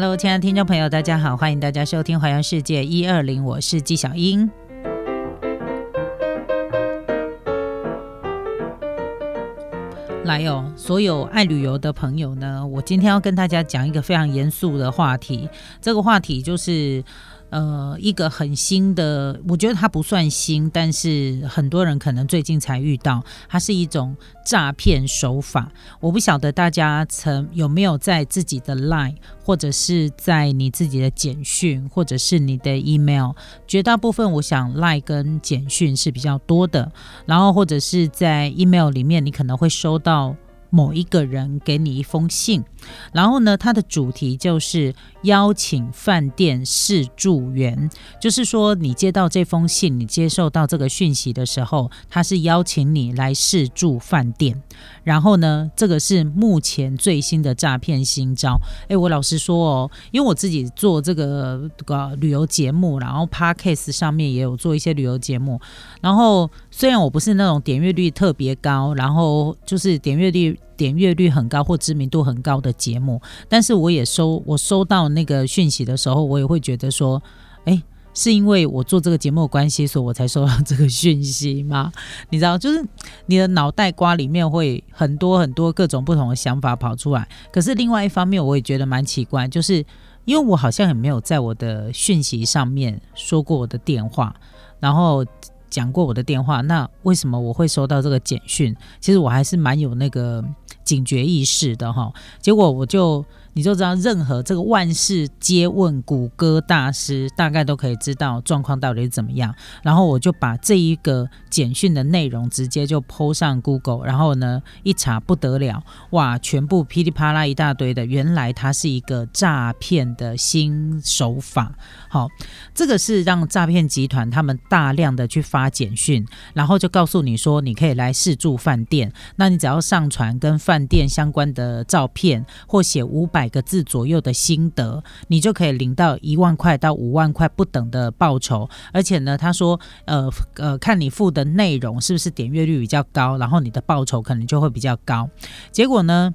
Hello，亲爱的听众朋友，大家好，欢迎大家收听《环游世界一二零》，我是纪小英。来哦，所有爱旅游的朋友呢，我今天要跟大家讲一个非常严肃的话题，这个话题就是。呃，一个很新的，我觉得它不算新，但是很多人可能最近才遇到，它是一种诈骗手法。我不晓得大家曾有没有在自己的 Line，或者是在你自己的简讯，或者是你的 email，绝大部分我想 Line 跟简讯是比较多的，然后或者是在 email 里面，你可能会收到。某一个人给你一封信，然后呢，它的主题就是邀请饭店试住员，就是说你接到这封信，你接受到这个讯息的时候，他是邀请你来试住饭店。然后呢，这个是目前最新的诈骗新招。哎，我老实说哦，因为我自己做这个个旅游节目，然后 Podcast 上面也有做一些旅游节目，然后虽然我不是那种点阅率特别高，然后就是点阅率。点阅率很高或知名度很高的节目，但是我也收我收到那个讯息的时候，我也会觉得说，哎，是因为我做这个节目关系，所以我才收到这个讯息吗？你知道，就是你的脑袋瓜里面会很多很多各种不同的想法跑出来。可是另外一方面，我也觉得蛮奇怪，就是因为我好像也没有在我的讯息上面说过我的电话，然后。讲过我的电话，那为什么我会收到这个简讯？其实我还是蛮有那个警觉意识的哈。结果我就。你就知道，任何这个万事皆问谷歌大师，大概都可以知道状况到底是怎么样。然后我就把这一个简讯的内容直接就抛上 Google，然后呢一查不得了，哇，全部噼里啪啦一大堆的，原来它是一个诈骗的新手法。好，这个是让诈骗集团他们大量的去发简讯，然后就告诉你说你可以来试住饭店，那你只要上传跟饭店相关的照片或写五百。个字左右的心得，你就可以领到一万块到五万块不等的报酬。而且呢，他说，呃呃，看你付的内容是不是点阅率比较高，然后你的报酬可能就会比较高。结果呢，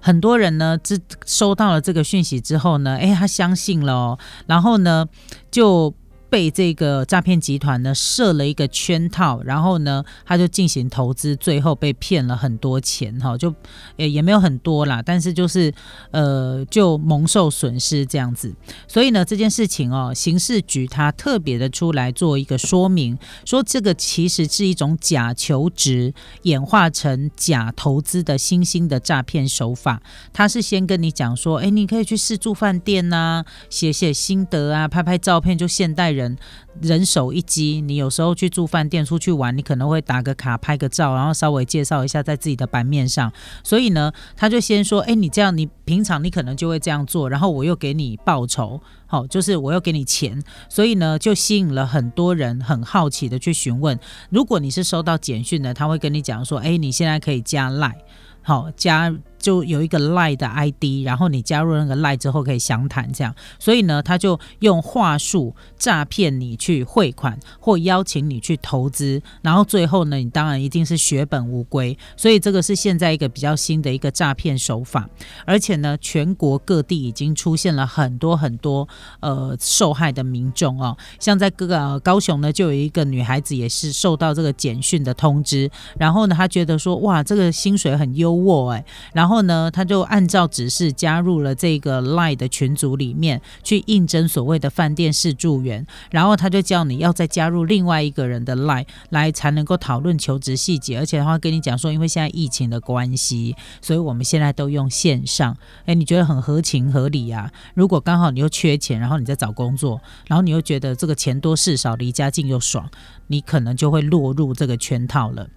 很多人呢，这收到了这个讯息之后呢，诶，他相信了，然后呢，就。被这个诈骗集团呢设了一个圈套，然后呢他就进行投资，最后被骗了很多钱哈，就也也没有很多啦，但是就是呃就蒙受损失这样子。所以呢这件事情哦，刑事局他特别的出来做一个说明，说这个其实是一种假求职演化成假投资的新兴的诈骗手法。他是先跟你讲说，哎，你可以去试住饭店呐，写写心得啊，拍拍照片，就现代。人人人手一机，你有时候去住饭店、出去玩，你可能会打个卡、拍个照，然后稍微介绍一下在自己的版面上。所以呢，他就先说：“哎，你这样，你平常你可能就会这样做，然后我又给你报酬，好，就是我又给你钱。”所以呢，就吸引了很多人很好奇的去询问。如果你是收到简讯的，他会跟你讲说：“哎，你现在可以加赖，好加。”就有一个赖的 ID，然后你加入那个赖之后可以详谈这样，所以呢，他就用话术诈骗你去汇款或邀请你去投资，然后最后呢，你当然一定是血本无归。所以这个是现在一个比较新的一个诈骗手法，而且呢，全国各地已经出现了很多很多呃受害的民众哦，像在各个高雄呢，就有一个女孩子也是受到这个简讯的通知，然后呢，她觉得说哇，这个薪水很优渥哎，然后。后呢，他就按照指示加入了这个 Line 的群组里面去应征所谓的饭店试住员。然后他就叫你要再加入另外一个人的 Line 来才能够讨论求职细节，而且他会跟你讲说，因为现在疫情的关系，所以我们现在都用线上。哎，你觉得很合情合理啊？如果刚好你又缺钱，然后你在找工作，然后你又觉得这个钱多事少，离家近又爽，你可能就会落入这个圈套了。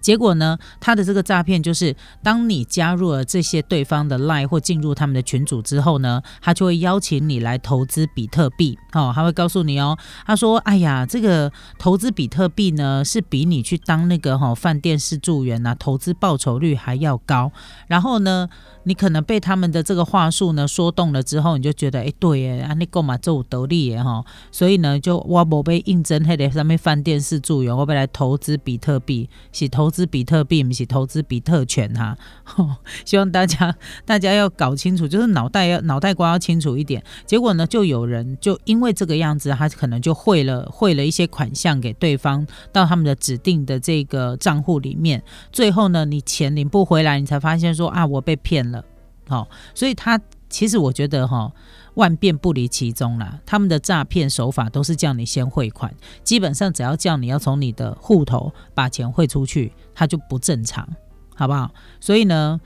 结果呢，他的这个诈骗就是，当你加入了这些对方的 lie 或进入他们的群组之后呢，他就会邀请你来投资比特币。哦，他会告诉你哦，他说：“哎呀，这个投资比特币呢，是比你去当那个哈饭店式助员呐，投资报酬率还要高。”然后呢？你可能被他们的这个话术呢说动了之后，你就觉得哎，对耶，啊，你购买就得利耶哈，所以呢，就我不被应征，还得上面饭店式助员，我被来投资比特币，是投投资比特币，不是投资比特权哈。希望大家大家要搞清楚，就是脑袋要脑袋瓜要清楚一点。结果呢，就有人就因为这个样子，他可能就汇了汇了一些款项给对方到他们的指定的这个账户里面，最后呢，你钱领不回来，你才发现说啊，我被骗了。好，所以他其实我觉得哈。万变不离其宗啦，他们的诈骗手法都是叫你先汇款，基本上只要叫你要从你的户头把钱汇出去，它就不正常，好不好？所以呢，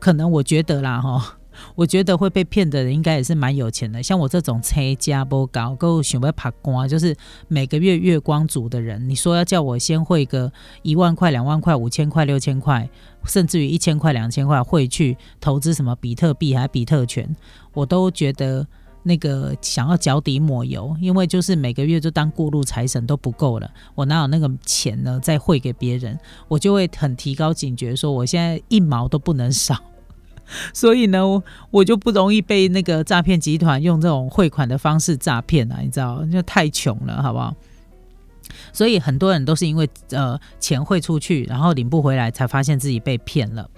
可能我觉得啦，哈。我觉得会被骗的人应该也是蛮有钱的，像我这种车加波高够想要爬光，就是每个月月光族的人，你说要叫我先汇个一万块、两万块、五千块、六千块，甚至于一千块、两千块汇去投资什么比特币还比特权，我都觉得那个想要脚底抹油，因为就是每个月就当过路财神都不够了，我哪有那个钱呢？再汇给别人，我就会很提高警觉，说我现在一毛都不能少。所以呢，我就不容易被那个诈骗集团用这种汇款的方式诈骗了，你知道，就太穷了，好不好？所以很多人都是因为呃钱汇出去，然后领不回来，才发现自己被骗了。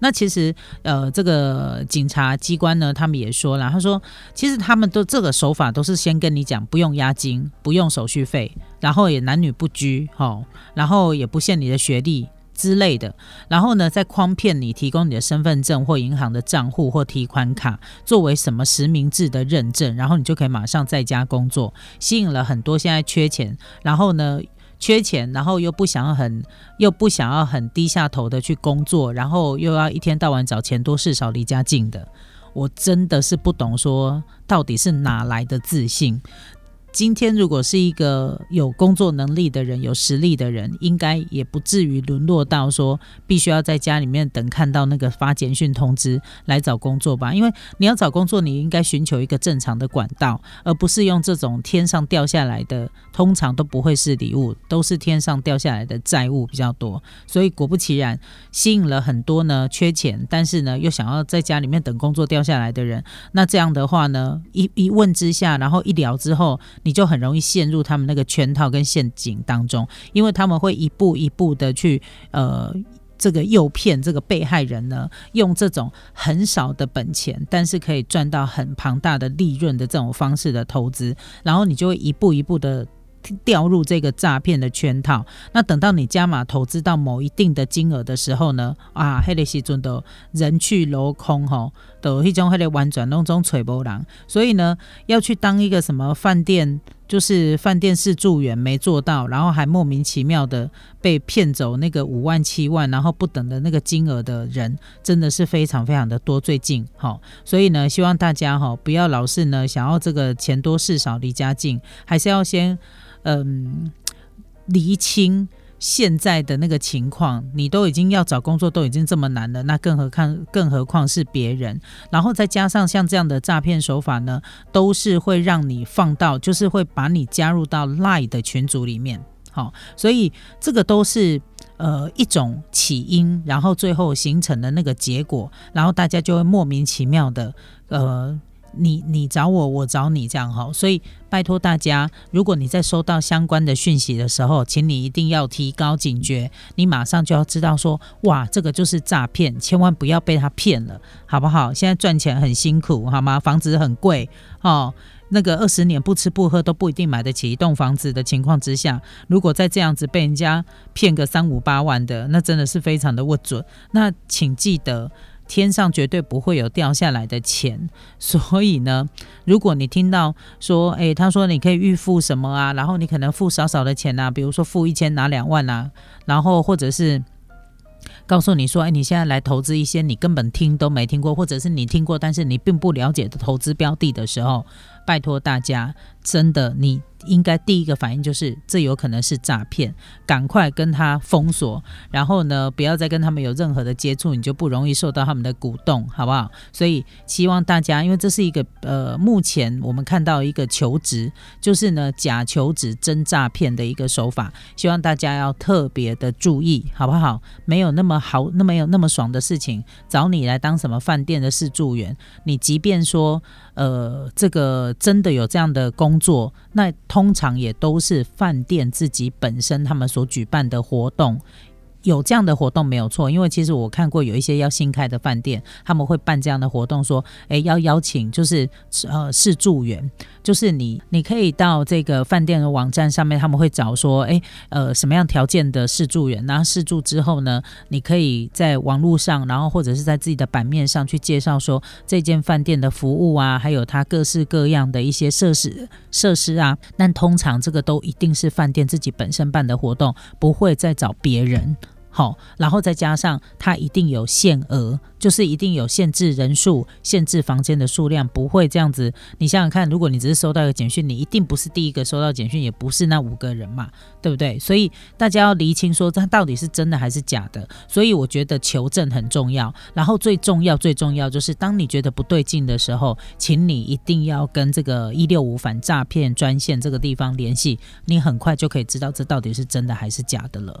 那其实呃这个警察机关呢，他们也说了，他说其实他们都这个手法都是先跟你讲不用押金，不用手续费，然后也男女不拘，哈，然后也不限你的学历。之类的，然后呢，再诓骗你提供你的身份证或银行的账户或提款卡作为什么实名制的认证，然后你就可以马上在家工作，吸引了很多现在缺钱，然后呢缺钱，然后又不想要很又不想要很低下头的去工作，然后又要一天到晚找钱多事少离家近的，我真的是不懂说到底是哪来的自信。今天如果是一个有工作能力的人、有实力的人，应该也不至于沦落到说必须要在家里面等看到那个发简讯通知来找工作吧？因为你要找工作，你应该寻求一个正常的管道，而不是用这种天上掉下来的，通常都不会是礼物，都是天上掉下来的债务比较多。所以果不其然，吸引了很多呢缺钱，但是呢又想要在家里面等工作掉下来的人。那这样的话呢，一一问之下，然后一聊之后。你就很容易陷入他们那个圈套跟陷阱当中，因为他们会一步一步的去呃这个诱骗这个被害人呢，用这种很少的本钱，但是可以赚到很庞大的利润的这种方式的投资，然后你就会一步一步的。掉入这个诈骗的圈套，那等到你加码投资到某一定的金额的时候呢，啊，黑的时阵都人去楼空吼，都迄种黑的玩转弄中吹波浪，所以呢，要去当一个什么饭店，就是饭店是住员没做到，然后还莫名其妙的被骗走那个五万七万，然后不等的那个金额的人，真的是非常非常的多。最近哈，所以呢，希望大家哈不要老是呢想要这个钱多事少离家近，还是要先。嗯，厘清现在的那个情况，你都已经要找工作都已经这么难了，那更何况更何况是别人，然后再加上像这样的诈骗手法呢，都是会让你放到，就是会把你加入到 Lie 的群组里面，好，所以这个都是呃一种起因，然后最后形成的那个结果，然后大家就会莫名其妙的呃。你你找我，我找你，这样哈，所以拜托大家，如果你在收到相关的讯息的时候，请你一定要提高警觉，你马上就要知道说，哇，这个就是诈骗，千万不要被他骗了，好不好？现在赚钱很辛苦，好吗？房子很贵哦，那个二十年不吃不喝都不一定买得起一栋房子的情况之下，如果再这样子被人家骗个三五八万的，那真的是非常的不准。那请记得。天上绝对不会有掉下来的钱，所以呢，如果你听到说，诶，他说你可以预付什么啊，然后你可能付少少的钱啊，比如说付一千拿两万啊，然后或者是告诉你说，哎，你现在来投资一些你根本听都没听过，或者是你听过但是你并不了解的投资标的的时候，拜托大家，真的你。应该第一个反应就是这有可能是诈骗，赶快跟他封锁，然后呢，不要再跟他们有任何的接触，你就不容易受到他们的鼓动，好不好？所以希望大家，因为这是一个呃，目前我们看到一个求职，就是呢假求职真诈骗的一个手法，希望大家要特别的注意，好不好？没有那么好，那么有那么爽的事情，找你来当什么饭店的试住员，你即便说。呃，这个真的有这样的工作，那通常也都是饭店自己本身他们所举办的活动，有这样的活动没有错，因为其实我看过有一些要新开的饭店，他们会办这样的活动，说，诶要邀请就是呃试住员，就是你你可以到这个饭店的网站上面，他们会找说，诶呃什么样条件的试住员，然后试住之后呢，你可以在网络上，然后或者是在自己的版面上去介绍说这间饭店的服务啊，还有它各式各样的一些设施设施啊，但通常这个都一定是饭店自己本身办的活动，不会再找别人。好，然后再加上它一定有限额，就是一定有限制人数、限制房间的数量，不会这样子。你想想看，如果你只是收到一个简讯，你一定不是第一个收到简讯，也不是那五个人嘛，对不对？所以大家要厘清说，它到底是真的还是假的。所以我觉得求证很重要。然后最重要、最重要就是，当你觉得不对劲的时候，请你一定要跟这个一六五反诈骗专线这个地方联系，你很快就可以知道这到底是真的还是假的了。